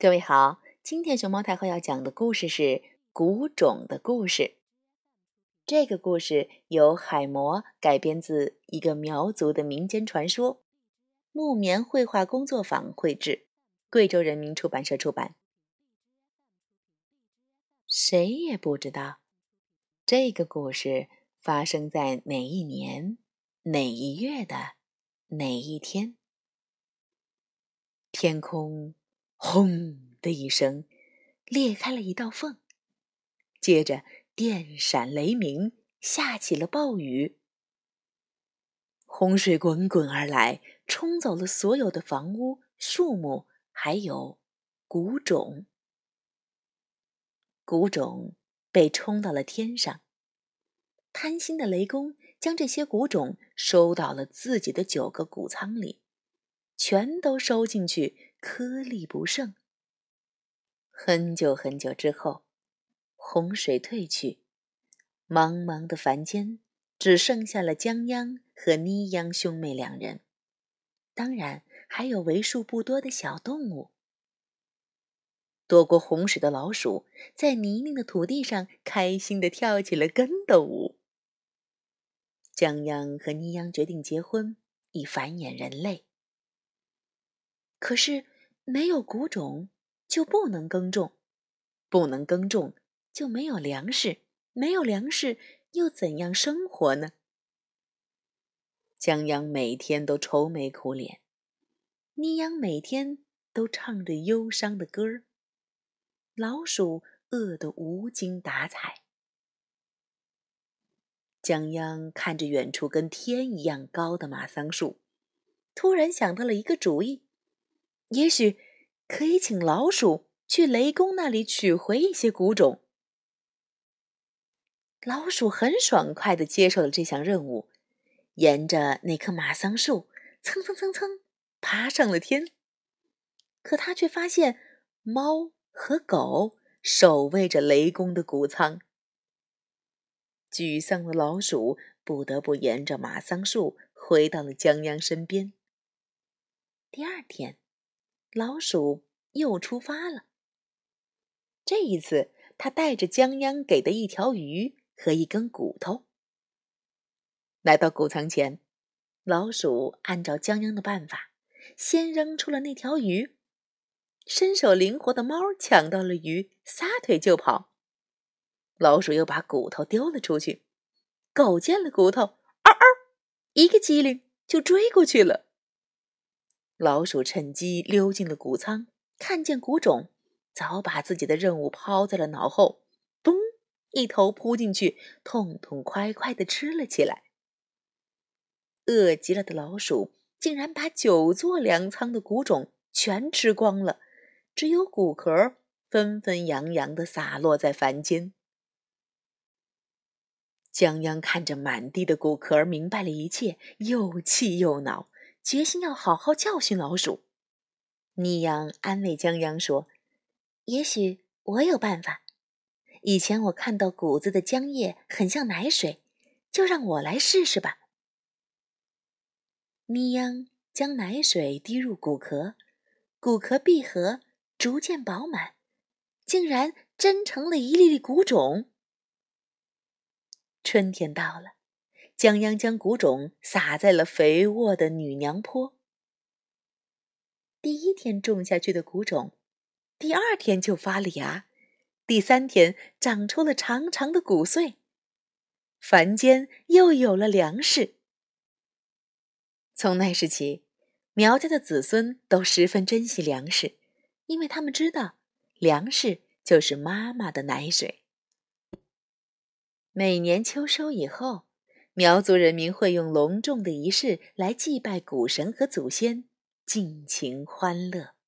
各位好，今天熊猫太后要讲的故事是《谷种的故事》。这个故事由海魔改编自一个苗族的民间传说，木棉绘画工作坊绘制，贵州人民出版社出版。谁也不知道这个故事发生在哪一年、哪一月的哪一天。天空。轰的一声，裂开了一道缝，接着电闪雷鸣，下起了暴雨。洪水滚滚而来，冲走了所有的房屋、树木，还有谷种。谷种被冲到了天上，贪心的雷公将这些谷种收到了自己的九个谷仓里，全都收进去。颗粒不剩。很久很久之后，洪水退去，茫茫的凡间只剩下了江央和妮央兄妹两人，当然还有为数不多的小动物。躲过洪水的老鼠在泥泞的土地上开心的跳起了跟斗舞。江央和妮央决定结婚，以繁衍人类。可是。没有谷种，就不能耕种；不能耕种，就没有粮食；没有粮食，又怎样生活呢？江阳每天都愁眉苦脸，妮央每天都唱着忧伤的歌儿。老鼠饿得无精打采。江央看着远处跟天一样高的马桑树，突然想到了一个主意。也许可以请老鼠去雷公那里取回一些谷种。老鼠很爽快的接受了这项任务，沿着那棵马桑树蹭蹭蹭蹭爬上了天。可他却发现猫和狗守卫着雷公的谷仓。沮丧的老鼠不得不沿着马桑树回到了江央身边。第二天。老鼠又出发了。这一次，他带着江央给的一条鱼和一根骨头。来到谷仓前，老鼠按照江央的办法，先扔出了那条鱼。身手灵活的猫抢到了鱼，撒腿就跑。老鼠又把骨头丢了出去。狗见了骨头，嗷嗷，一个机灵就追过去了。老鼠趁机溜进了谷仓，看见谷种，早把自己的任务抛在了脑后，咚，一头扑进去，痛痛快快地吃了起来。饿极了的老鼠竟然把九座粮仓的谷种全吃光了，只有谷壳纷纷扬扬地洒落在凡间。江央看着满地的谷壳，明白了一切，又气又恼。决心要好好教训老鼠。尼央安慰江央说：“也许我有办法。以前我看到谷子的浆液很像奶水，就让我来试试吧。”尼央将奶水滴入谷壳，谷壳闭合，逐渐饱满，竟然真成了一粒粒谷种。春天到了。江央将谷种撒在了肥沃的女娘坡。第一天种下去的谷种，第二天就发了芽，第三天长出了长长的谷穗，凡间又有了粮食。从那时起，苗家的子孙都十分珍惜粮食，因为他们知道，粮食就是妈妈的奶水。每年秋收以后。苗族人民会用隆重的仪式来祭拜古神和祖先，尽情欢乐。